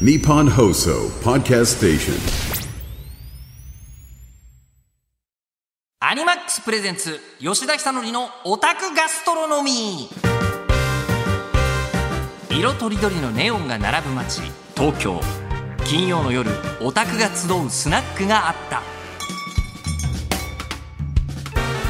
Nippon Hoso Podcast Station. アニマックスプレゼンツ吉田久典のオタクガストロノミ。ー色とりどりのネオンが並ぶ街東京。金曜の夜オタクが集うスナックがあった。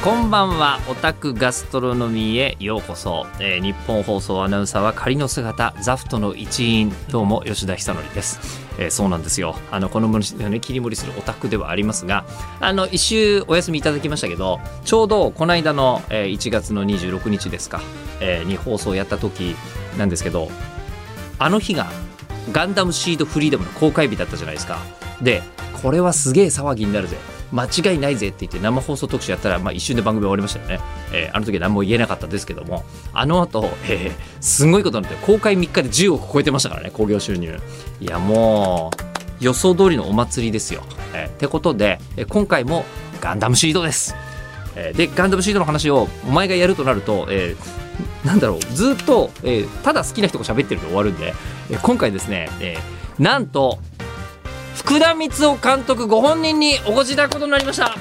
こんばんは。オタクガストロノミーへようこそ、えー日本放送アナウンサーは仮の姿ザフトの一員。どうも吉田久典です、えーそうなんですよ。あのこの森ね切り盛りするオタクではありますがあの一週お休みいただきましたけどちょうどこの間の、えー1月の26日ですか、えーに放送やった時なんですけどあの日がガンダムシードフリーダムの公開日だったじゃないですか。で、これはすげえ騒ぎになるぜ。間違いないぜって言って生放送特集やったら、まあ、一瞬で番組終わりましたよね。えーあの時何も言えなかったですけども、あの後、えーすごいことになって、公開3日で10億超えてましたからね、興行収入。いや、もう、予想通りのお祭りですよ。えーってことで、今回もガンダムシードです。えーでガンダムシードの話をお前がやるとなると、えーなんだろうずっと、えーただ好きな人が喋ってるで終わるんで、えー今回ですね、えーなんと福田光雄監督ご本人にお越しいただくことになりました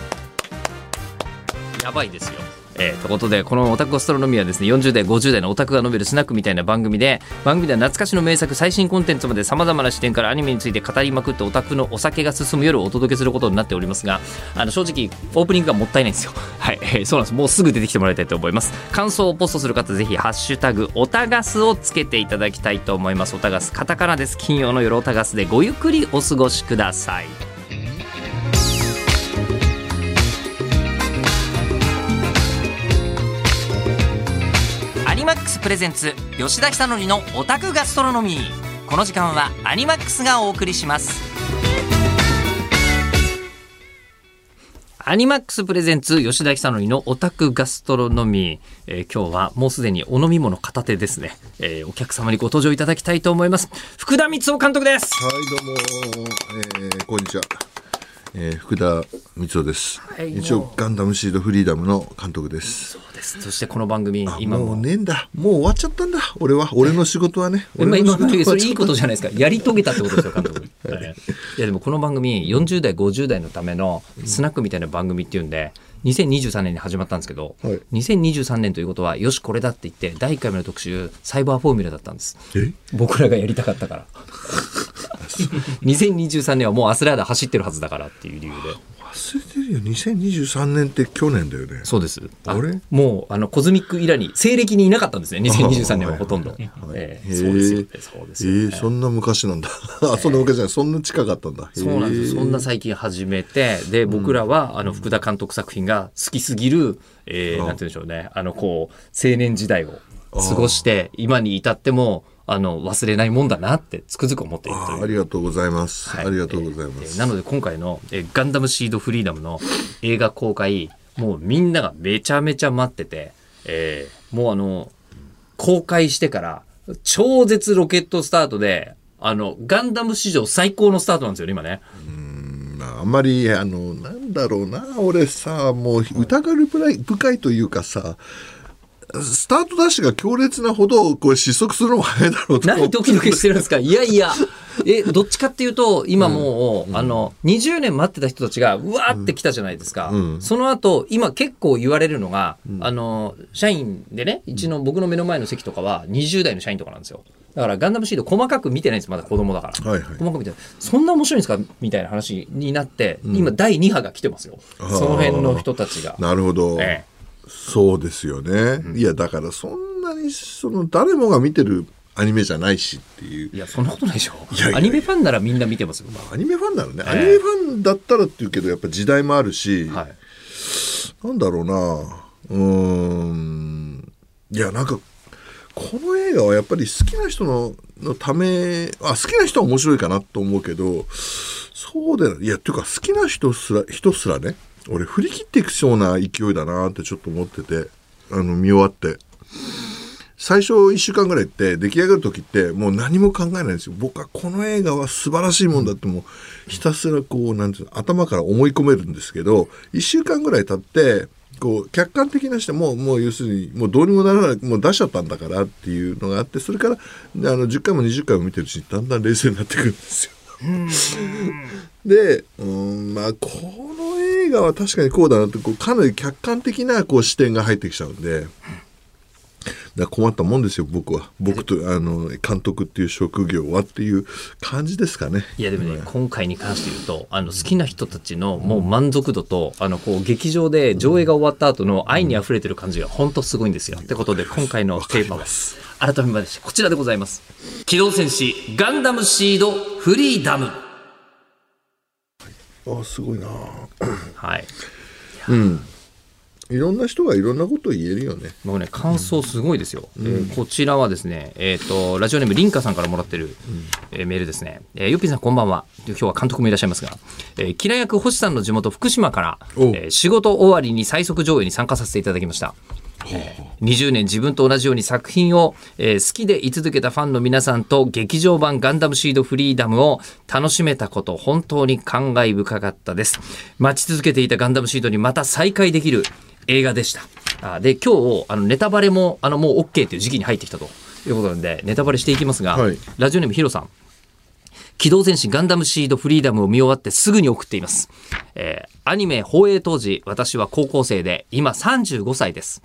やばいですよ。えー、ということでこのオタクゴストロノミはですね40代50代のオタクが述べるスナックみたいな番組で番組では懐かしの名作最新コンテンツまでさまざまな視点からアニメについて語りまくってオタクのお酒が進む夜をお届けすることになっておりますがあの正直オープニングがもったいないんですよ。はい、えーそうなんです。もうすぐ出てきてもらいたいと思います。感想をポストする方ぜひハッシュタグオタガスをつけていただきたいと思います。オタガスカタカナです。金曜の夜オタガスでごゆっくりお過ごしください。ニマックスプレゼンツ吉田久典のオタクガストロノミー。この時間はアニマックスがお送りします。アニマックスプレゼンツ吉田久典のオタクガストロノミー、えー今日はもうすでにお飲み物片手ですね、えーお客様にご登場いただきたいと思います。福田光雄監督です。はい、どうも、えー、こんにちは。えー、福田光雄です。い一応、ガンダムシードフリーダムの監督です。そうです。そしてこの番組今も。うもねえんだ。もう終わっちゃったんだ。俺は、俺の仕事はね。今今俺の仕事はそれいいことじゃないですか。やり遂げたってことですよ 監督。はい。いやでもこの番組40代50代のためのスナックみたいな番組っていうんで2023年に始まったんですけど、はい。2023年ということはよしこれだって言って第1回目の特集サイバーフォーミュラだったんです。え？僕らがやりたかったから 2023年はもうアスラーダ走ってるはずだからっていう理由で。忘れてるよ。2023年って去年だよね。そうです。あれ？もうあのコズミックイラに西暦にいなかったんですね。2023年はほとんど、ええ。へー。そうですよそうですよ、えー、そんな昔なんだ。あ、そんな昔じゃない。そんな近かったんだ。そうなんです。そんな最近始めて、で、僕らは、あの、福田監督作品が好きすぎる、えー、なんて言うんでしょうね。あの、こう、青年時代を過ごして、今に至っても、あの、忘れないもんだなって、つくづく思っているという。あありがとうございます。はいありがとうございます。えーなので今回の、えーガンダムシードフリーダムの映画公開、もうみんながめちゃめちゃ待ってて、えーもうあの、公開してから、超絶ロケットスタートで、あの、ガンダム史上最高のスタートなんですよね、今ね。まあ、あんまりあのなんだろうな俺さもう疑る深いというかさスタートダッシュが強烈なほどこれ失速するのも早いだろうと思何ドキドキしてるんですか？いやいや。え、どっちかっていうと、今もう、あの、20年待ってた人たちが、うわーって来たじゃないですか。うん。その後、今結構言われるのが、あの、社員でね、一の僕の目の前の席とかは20代の社員とかなんですよ。だからガンダムシード細かく見てないんですまだ子供だから。はいはい。細かく見てそんな面白いんですか？みたいな話になって、今第2波が来てますよ。その辺の人たちが。なるほど、えそうですよね、いやだからそんなにその誰もが見てるアニメじゃないしっていう。えいや、そんなことないでしょ。いやいやアニメファンならみんな見てますよ。アニメファンなのね、ええ。アニメファンだったらっていうけどやっぱ時代もあるし、はい。なんだろうな。うーん。いやなんかこの映画はやっぱり好きな人ののためあ好きな人は面白いかなと思うけどそうでいやっていうか好きな人すら人すらね俺振り切っていくそうな勢いだなってちょっと思っててあの見終わって。最初1週間ぐらいって出来上がる時ってもう何も考えないんですよ。僕はこの映画は素晴らしいもんだってもうひたすらこうなんていうの頭から思い込めるんですけど1週間ぐらい経ってこう客観的な視点もうもう要するにもうどうにもならないもう出しちゃったんだからっていうのがあってそれからであの10回も20回も見てるうちにだんだん冷静になってくるんですよ。でうんまあこの映画は確かにこうだなってこうかなり客観的なこう視点が入ってきちゃうんで。だ困ったもんですよ僕は僕とあの監督っていう職業はっていう感じですかねいやでもね、今回に関して言うとあの好きな人たちのもう満足度とあのこう劇場で上映が終わった後の愛にあふれてる感じが本当すごいんですよ。ってことで今回のテーマは改めましてこちらでございます。機動戦士ガンダムシードフリーダム。あすごいな。はい。いろんな人がいろんなことを言えるよね。もうね感想すごいですよ、えーこちらはですねえっ、とラジオネームリンカさんからもらってる、えーメールですね、えー、ヨッピーさんこんばんは。今日は監督もいらっしゃいますが、えー、キラ役星さんの地元福島から、おえー仕事終わりに最速上映に参加させていただきました20年自分と同じように作品を、えー好きで居続けたファンの皆さんと劇場版ガンダムシードフリーダムを楽しめたこと本当に感慨深かったです。待ち続けていたガンダムシードにまた再会できる映画でした。あで今日あのネタバレもあのもう OK という時期に入ってきたということなんでネタバレしていきますが、はい。ラジオネームヒロさん機動戦士ガンダムシードフリーダムを見終わってすぐに送っています。えーアニメ放映当時、私は高校生で、今35歳です。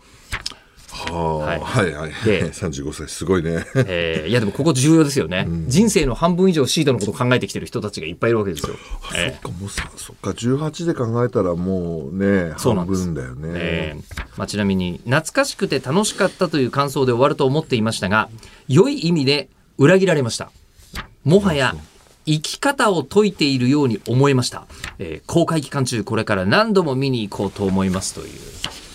はあ、はい。はい、はい。で 35歳すごいね。えーいやでもここ重要ですよね、人生の半分以上シードのことを考えてきてる人たちがいっぱいいるわけですよ。えそっかもうさそっか。18で考えたらもうね半そうなんです分だよね、えー。まあ、ちなみに懐かしくて楽しかったという感想で終わると思っていましたが良い意味で裏切られました。もはや生き方を説いているように思えました、えー公開期間中これから何度も見に行こうと思いますという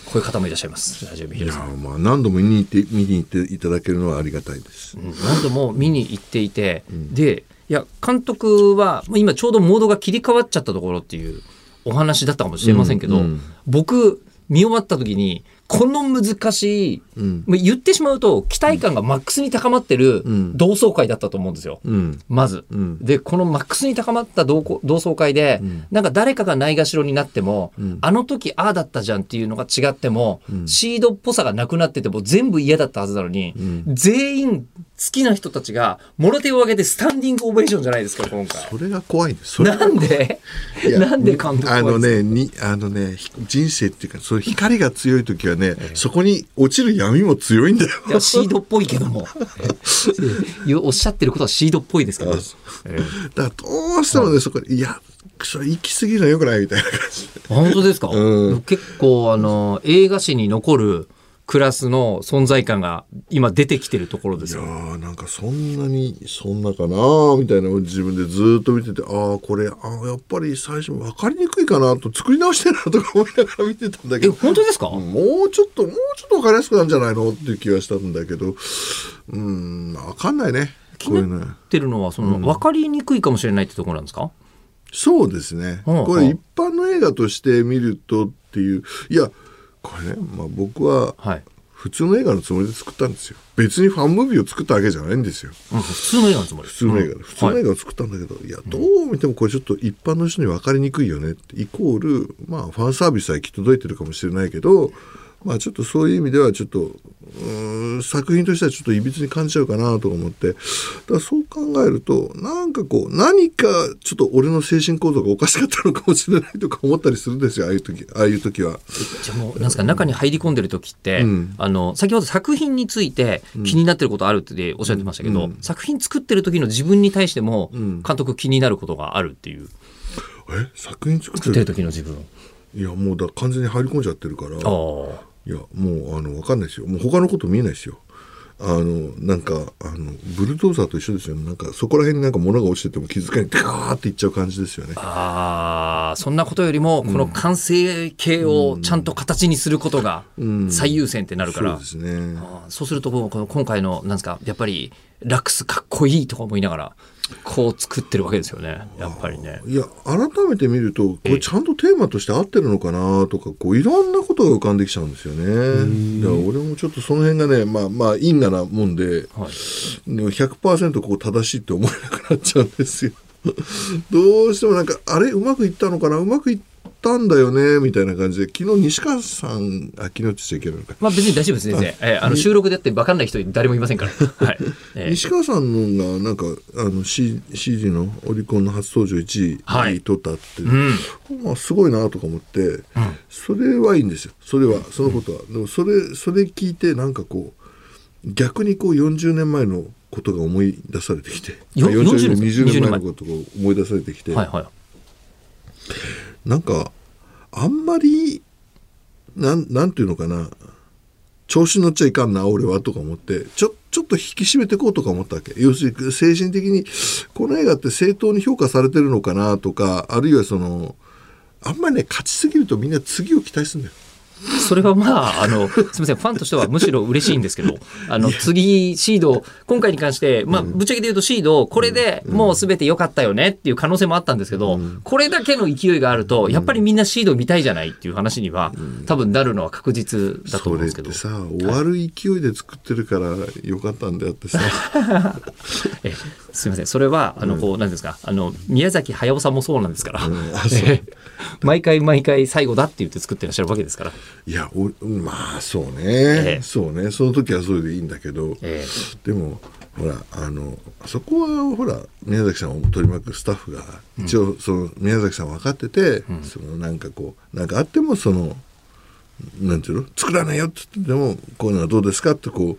こういう方もいらっしゃいます。ラジオビヒルさん。まあ何度も見に行って見に行っていただけるのはありがたいです、うん。何度も見に行っていて、でいや監督はまあ今ちょうどモードが切り替わっちゃったところっていうお話だったかもしれませんけど、うんうん。僕見終わった時にこの難しい、ん。まあ言ってしまうと期待感がマックスに高まってるん。同窓会だったと思うんですよ。うん。まず、ん。でこのマックスに高まった同窓会で、なんか誰かがないがしろになっても、あの時ああだったじゃん。っていうのが違っても、シードっぽさがなくなってても全部嫌だったはずなのに、全員好きな人たちがもろ手を挙げてスタンディングオベーションじゃないですか今回。それが怖いんです。なんで？なんで監督あのねにあのねひ人生っていうかそういう光が強い時はね、そこに落ちる闇も強いんだよ。いやシードっぽいけども。えおっしゃってることはシードっぽいですけど、あえだからどうしてもね、そこでいやそれ行き過ぎるのはよくない？みたいな感じで。本当ですか、うん。結構あの映画史に残るクラスの存在感が今出てきてるところですいやなんかそんなにそんなかなみたいなのを自分でずっと見ててああこれあーやっぱり最初分かりにくいかなと作り直してるなとか思いながら見てたんだけえど本当ですか、もうちょっともうちょっと分かりやすくなるんじゃないのっていう気がしたんだけど。うん分かんないね。気になってるのはその、分かりにくいかもしれないってところなんですか？そうですね、うんこれ一般の映画として見るとっていう。いやこれね、まあ、僕ははい、普通の映画のつもりで作ったんですよ。別にファンムービーを作ったわけじゃないんですよ。うん普通の映画のつもり。普通の映画で、普通の映はい画を作ったんだけど、い、やどう見てもこれちょっと一般の人に分かりにくいよねってイコールまあファンサービスは行き届いてるかもしれないけどまあちょっとそういう意味ではちょっと作品としてはちょっといびつに感じちゃうかなとか思って。だそう考えるとなんかこう何かちょっと俺の精神構造がおかしかったのかもしれないとか思ったりするんですよああいう時ああいう時は。じゃあもうなんですか中に入り込んでる時って、うん。あの先ほど作品について気になってることあるっておっしゃってましたけど、作品作ってる時の自分に対しても監督気になることがあるっていう。え？作品作ってる？時の自分。いやもうだ完全に入り込んじゃってるから。ああいやもうあの分かんないですよ。もう他のこと見えないですよ。あのなんかあのブルドーザーと一緒ですよね。なんかそこら辺になんか物が落ちてても気づかないでガーっていっちゃう感じですよね。ああそんなことよりもこの完成形をちゃんと形にすることが最優先ってなるから、そうですね。そうするとこの今回のなんですかやっぱりラックスかっこいいとか思いながらこう作ってるわけですよね。やっぱりね。いや改めて見るとこれちゃんとテーマとして合ってるのかなとかこういろんなことが浮かんできちゃうんですよね。だから俺もちょっとその辺がねまあまあ因果なもんで、はい。でも100%こう正しいって思えなくなっちゃうんですよ。どうしてもなんかあれ？うまくいったのかな？うまくいっったんだよねみたいな感じで昨日西川さんあ昨日って言っちゃいけないのか。まあ別に大丈夫です先生、えーあの収録でやって分かんない人誰もいませんから、はいえ。ー西川さんのがなんかあの C CD のオリコンの初登場1はい。位取ったって、まあ、すごいなとか思って、それはいいんですよ。それはそのことは、でもそれそれ聞いてなんかこう逆にこう40年前のことが思い出されてきて。よ40 40年ですか20年前のことが思い出されてきて、はいはいなんかあんまりなんなんていうのかな調子乗っちゃいかんな俺はとか思ってちょちょっと引き締めていこうとか思ったわけ要するに精神的にこの映画って正当に評価されてるのかなとかあるいはそのあんまりね勝ちすぎるとみんな次を期待するんだよ。それはまあ、あの、すみません、ファンとしてはむしろ嬉しいんですけど、あの、次、シード、今回に関して、まあ、ぶっちゃけて言うとシード、これでもうすべて良かったよねっていう可能性もあったんですけど、これだけの勢いがあると、やっぱりみんなシード見たいじゃないっていう話には、多分なるのは確実だとそれっ思うんですけど。て。さ終わる勢いで作ってるからよかったんであってさ。えすみません、それは、あの、こう、なんですか、あの、宮崎駿さんもそうなんですから、毎回毎回最後だって言って作ってらっしゃるわけですから。いやおまあそうね、ええ。そうね。その時はそれでいいんだけど、えでもほらあのそこはほら宮崎さんを取り巻くスタッフが一応その宮崎さん分かってて、そのなんかこうなんかあってもそのなんていうの？作らないよって言ってでもこういうのはどうですかってこう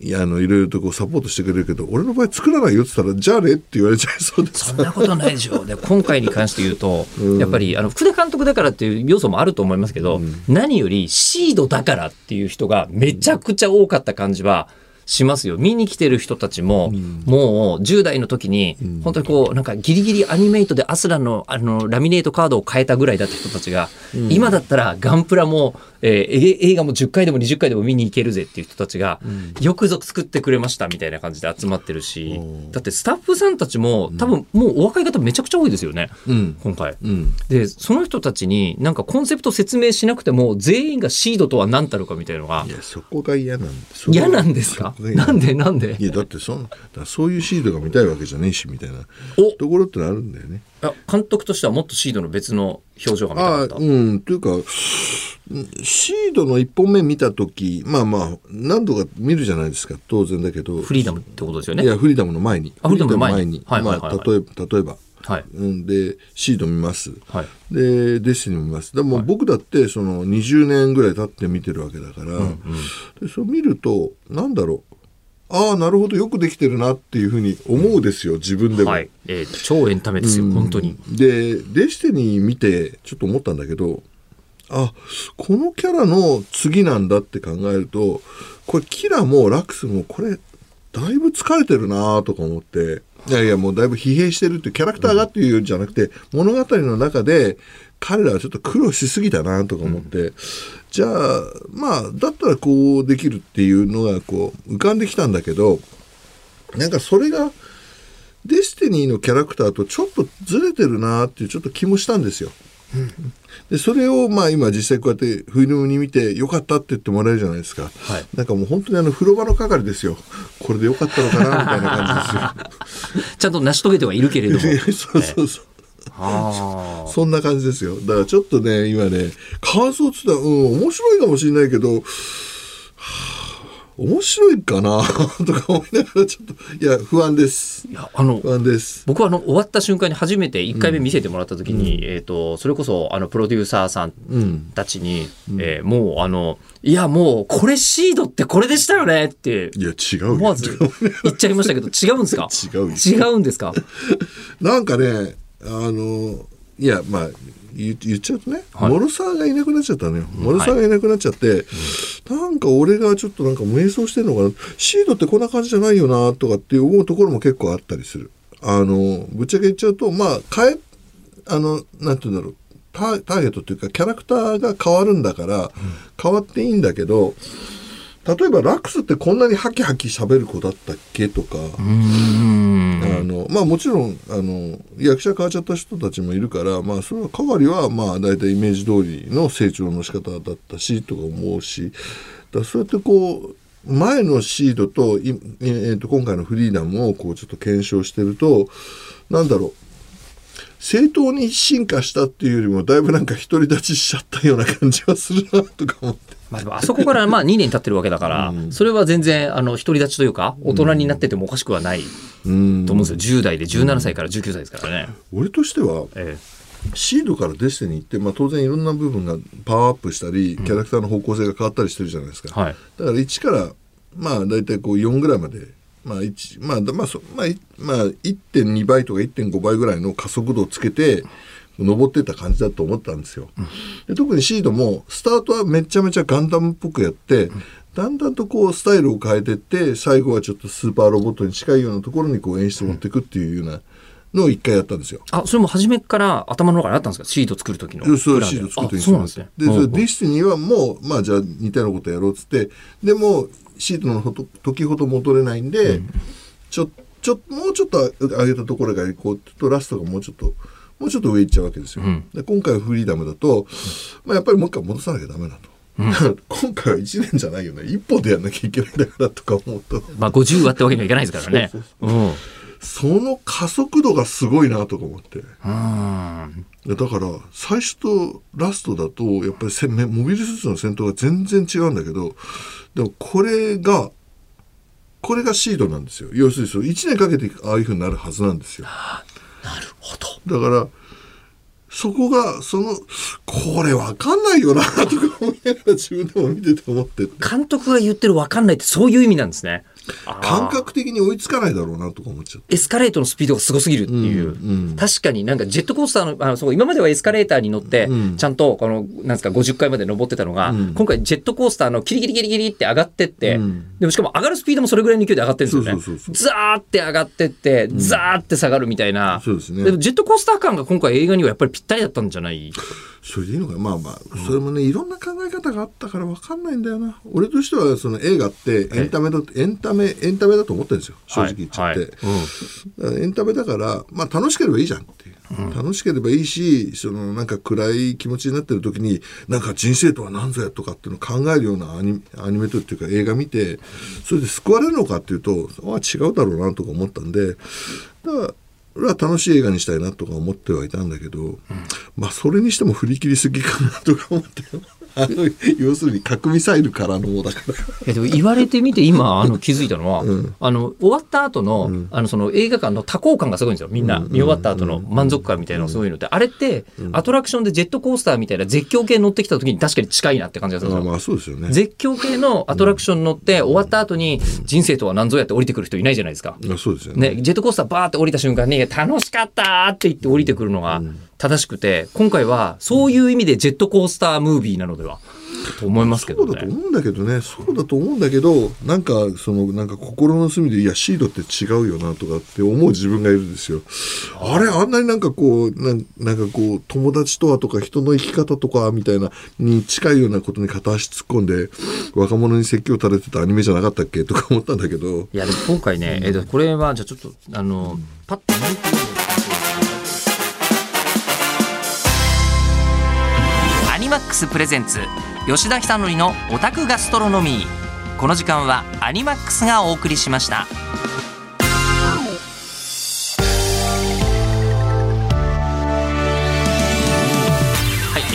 いやあのいろいろとこうサポートしてくれるけど俺の場合作らないよって言ったらじゃあねって言われちゃいそうでそんなことないでしょう。で、今回に関して言うと、やっぱり、あの、福田監督だからっていう要素もあると思いますけど、何よりシードだからっていう人がめちゃくちゃ多かった感じは、しますよ。見に来てる人たちも、もう10代の時に、本当にこうなんかギリギリアニメイトでアスラのあのラミネートカードを変えたぐらいだった人たちが、今だったらガンプラも、えーえ映画も10回でも20回でも見に行けるぜっていう人たちが、よくぞ作ってくれましたみたいな感じで集まってるし、だってスタッフさんたちも多分もうお若い方めちゃくちゃ多いですよね、ん。今回。うん。でその人たちになんかコンセプト説明しなくても全員がシードとは何たるかみたいのがいやそこが嫌なんです嫌なんですか？なんでなんで？いやだってそんだそういうシードが見たいわけじゃねえしみたいな。お。ところってのあるんだよね。あ監督としてはもっとシードの別の表情が見たああかった。うん。というかシードの1本目見た時まあまあ何度か見るじゃないですか当然だけど。フリーダムってことですよね。いやフリーダムの前に。あフリーダムの前に。例えば例えば、はい。うん、でシード見ます、はい。でデスティニー見ます。でも僕だってその20年ぐらい経って見てるわけだから、でそれ見るとなんだろうああなるほどよくできてるなっていうふうに思うですよ自分でも。はい、えー超エンタメですよ、本当に。でデスティニー見てちょっと思ったんだけどあこのキャラの次なんだって考えるとこれキラもラクスもこれだいぶ疲れてるなとか思っていやいやもうだいぶ疲弊してるってキャラクターがっていうんじゃなくて、物語の中で彼らはちょっと苦労しすぎたなとか思って、じゃあまあだったらこうできるっていうのがこう浮かんできたんだけどなんかそれがデスティニーのキャラクターとちょっとずれてるなっていうちょっと気もしたんですよ。でそれをまあ今実際こうやってフィルムに見てよかったって言ってもらえるじゃないですか、はい。なんかもう本当にあの風呂場の係ですよ。これでよかったのかなみたいな感 ちゃんと成し遂げてはいるけれども。じですよそうそうそう。あーそんな感じですよ。だからちょっとね今ね感想っつったらうん面白いかもしれないけどはあ面白いかな とか思いながらちょっといや不安です。いやあの不安です。僕はあの終わった瞬間に初めて1回目見せてもらった時に、えー、とそれこそあのプロデューサーさんうん。たちに、えーもうあのいやもうこれシードってこれでしたよねっていや違うよ。思わず言っちゃいましたけど違うんですか？違うよ。違うんですか？なんかねあのいやまあ言言っちゃうとね、はい。モロサーがいなくなっちゃったのよ、モロサーがいなくなっちゃって、なんか俺がちょっとなんか迷走してんのかな。シードってこんな感じじゃないよなとかって思うところも結構あったりする。あのぶっちゃけ言っちゃうとまあ変えあのなんて言うんだろう。タターゲットっていうかキャラクターが変わるんだから、変わっていいんだけど例えばラックスってこんなにハキハキ喋る子だったっけとか、うんあのまあもちろんあの役者変わっちゃった人たちもいるからまあそれはかわりはまあ大体イメージ通りの成長の仕方だったしとか思うしだそうやってこう前のシードといえーと今回のフリーダムをこうちょっと検証してるとなんだろう正当に進化したっていうよりもだいぶなんか独り立ちしちゃったような感じはするなとか思って。まあ、でもあそこからまあ2年経ってるわけだから、それは全然あの独り立ちというか大人になっててもおかしくはないうんと思うんですよ。10代で17歳から19歳ですからね。俺としてはえシードからデスティニーって、まあ、当然いろんな部分がパワーアップしたりキャラクターの方向性が変わったりしてるじゃないですか、はい。だから1からまあ大体こう4ぐらいまで、まあ1まあだまあそまあいまあ、1.2倍とか1.5倍ぐらいの加速度をつけて登ってった感じだと思ったんですよ、で特にシードもスタートはめちゃめちゃガンダムっぽくやって、だんだんとこうスタイルを変えてって最後はちょっとスーパーロボットに近いようなところにこう演出を持っていくっていうようなのを一回やったんですよ。あそれも初めから頭の中にあったんですか？シード作る時のそうシード作るとあそうなんですね。で、ディスティニーはもう、まあじゃあ似たようなことやろうっつって、でも、シードのほと時ほど戻れないんで、ちょ、ちょ、もうちょっと上げたところが、こう、ちょっとラストがもうちょっと、もうちょっと上行っちゃうわけですよ。んで今回はフリーダムだと、まあやっぱりもう一回戻さなきゃダメだと。だから今回は1年じゃないよね。一歩でやんなきゃいけないんだからとか思うと、まあ50割ってわけにはいかないですからね。そううんその加速度がすごいなとか思って。だから最初とラストだとやっぱりモビルスーツの戦闘が全然違うんだけどでもこれがこれがシードなんですよ要するにそう1年かけてああいうふうになるはずなんですよなるほど。だからそこがそのこれわかんないよなとか思いながら自分でも見てて思って監督が言ってる分かんないってそういう意味なんですね。感覚的に追いつかないだろうなとか思っちゃって。エスカレートのスピードがすごすぎるっていう、うんうん。確かになんかジェットコースターのあのそう今まではエスカレーターに乗って、うん。ちゃんとこのなんですか50階まで登ってたのが、うん。今回ジェットコースターのキリキリキリキリって上がってって、うん。でもしかも上がるスピードもそれぐらいの勢いで上がってるんですよね。そうそうそうザーって上がってって、ザーって下がるみたいな。そうですね。でもジェットコースター感が今回映画にはやっぱりぴったりだったんじゃない？それでいいのか。まあまあそれもねいろんな考え方があったから分かんないんだよな。俺としてはその映画ってエンタメだエンタメエンタメだと思ってるんですよ。正直言っちゃって、はい。はいエンタメだからまあ楽しければいいじゃんっていう、楽しければいいしそのなんか暗い気持ちになってる時になんか人生とは何ぞやとかっていうのを考えるようなアニアニメとっていうか映画見てそれで救われるのかっていうとあ違うだろうなとか思ったんでだから俺は楽しい映画にしたいなとか思ってはいたんだけど、まあそれにしても振り切りすぎかなとか思って要するに核ミサイルからのだから。でも言われてみて今あの 気づいたのは、ん。あの終わった後の,、あのその映画館の多幸感がすごいんですよみんな。見終わった後の満足感みたいなのがすごいのって、あれってアトラクションでジェットコースターみたいな絶叫系乗ってきた時に確かに近いなって感じがするんですよ。まあまあそうですよね。絶叫系のアトラクション乗って終わった後に人生とは何ぞやって降りてくる人いないじゃないですか。まあそうですよね。ね、ジェットコースターバーって降りた瞬間に楽しかったって言って降りてくるのが正しくて今回はそういう意味でジェットコースタームービーなのではと思いますけどね。そうだと思うんだけどね。そうだと思うんだけどなんかそのなんか心の隅でいやシードって違うよなとかって思う自分がいるんですよ。あれあんなになんかこうなんなんかこう友達とはとか人の生き方とかみたいなに近いようなことに片足突っ込んで若者に説教垂れてたアニメじゃなかったっけ？とか思ったんだけど。いやでも今回ね、えーとこれはじゃあちょっとあのパッとックスプレゼンツ吉田久典のオタクガストロノミーこの時間はアニマックスがお送りしました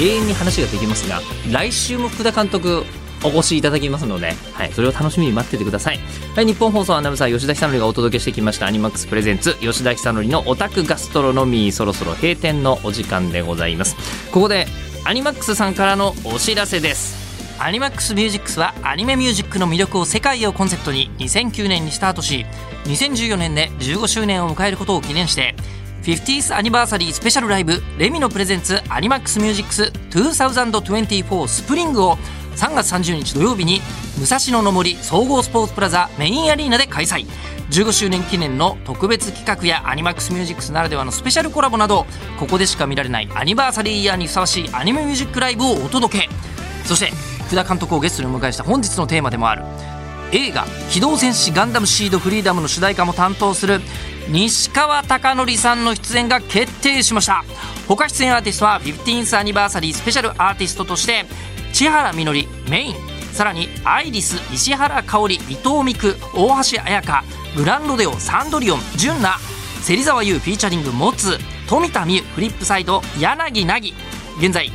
永遠に話ができますが来週も福田監督お越しいただきますので、はい、それを楽しみに待っててください。はい、ニッポン放送アナウンサー吉田尚記がお届けしてきましたアニマックス presents 吉田尚記のオタクガストロノミーそろそろ閉店のお時間でございます。ここでアニマックスさんからのお知らせです。アニマックスミュージックスはアニメミュージックの魅力を世界へコンセプトに2009年にスタートし2014年で15周年を迎えることを記念して 15th Anniversary Special Live Lemino presents アニマックスミュージックス2024スプリングを3月30日土曜日に武蔵野の森総合スポーツプラザメインアリーナで開催。15周年記念の特別企画やアニマックスミュージックスならではのスペシャルコラボなどここでしか見られないアニバーサリーイヤーにふさわしいアニメミュージックライブをお届け。そして福田監督をゲストにお迎えした本日のテーマでもある。映画「機動戦士ガンダムシードフリーダム」の主題歌も担当する西川貴教さんの出演が決定しました。他出演アーティストは 15th アニバーサリースペシャルアーティストとして千原みのりメイン。さらにアイリス石原香織伊藤美久大橋彩香グランロデオサンドリオン純奈芹沢優フィーチャリングモツ富田美優フリップサイド柳凪。現在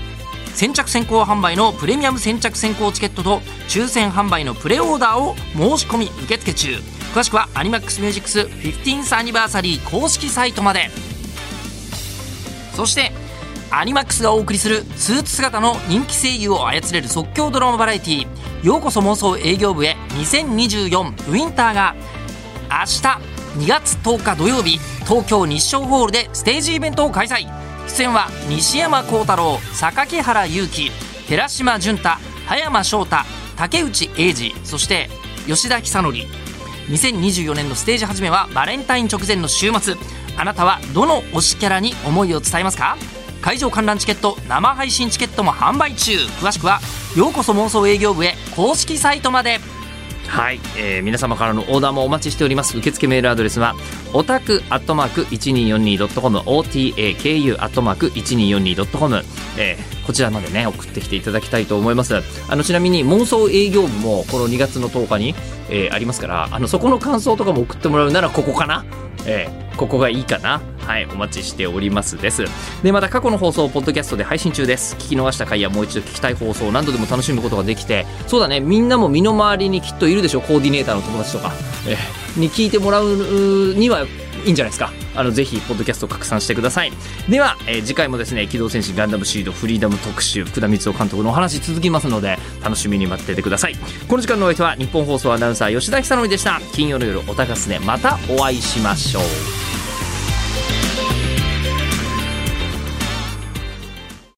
先着先行販売のプレミアム先着先行チケットと抽選販売のプレオーダーを申し込み受付中。詳しくはアニマックスミュージックス 15th アニバーサリー公式サイトまで。そしてアニマックスがお送りするスーツ姿の人気声優を操れる即興ドラマバラエティーようこそ妄想営業部へ2024ウィンターが明日2月10日土曜日東京日照ホールでステージイベントを開催。出演は西山幸太郎榊原裕樹寺島純太葉山翔太竹内英二そして吉田久典。2024年のステージ始めはバレンタイン直前の週末。あなたはどの推しキャラに思いを伝えますか？会場観覧チケット生配信チケットも販売中。詳しくはようこそ妄想営業部へ公式サイトまで。はい、えー、皆様からのオーダーもお待ちしております。受付メールアドレスはオタクアットマーク 1242.com otaku アットマーク 1242.com、えー、こちらまでね送ってきていただきたいと思います。あのちなみに妄想営業部もこの2月の10日に、えー、ありますからあのそこの感想とかも送ってもらうならここかな。えー、ここがいいかな。はいお待ちしておりますです。でまた過去の放送ポッドキャストで配信中です。聞き逃した回やもう一度聞きたい放送を何度でも楽しむことができてそうだねみんなも身の回りにきっといるでしょコーディネーターの友達とか、えー、に聞いてもらうにはいいんじゃないですか。あのぜひポッドキャスト拡散してください。では、えー、次回もですね機動戦士ガンダムシードフリーダム特集福田光雄監督のお話続きますので楽しみに待っててください。この時間のお相手は日本放送アナウンサー吉田久典でした。金曜の夜おたかすでまたお会いしましょう。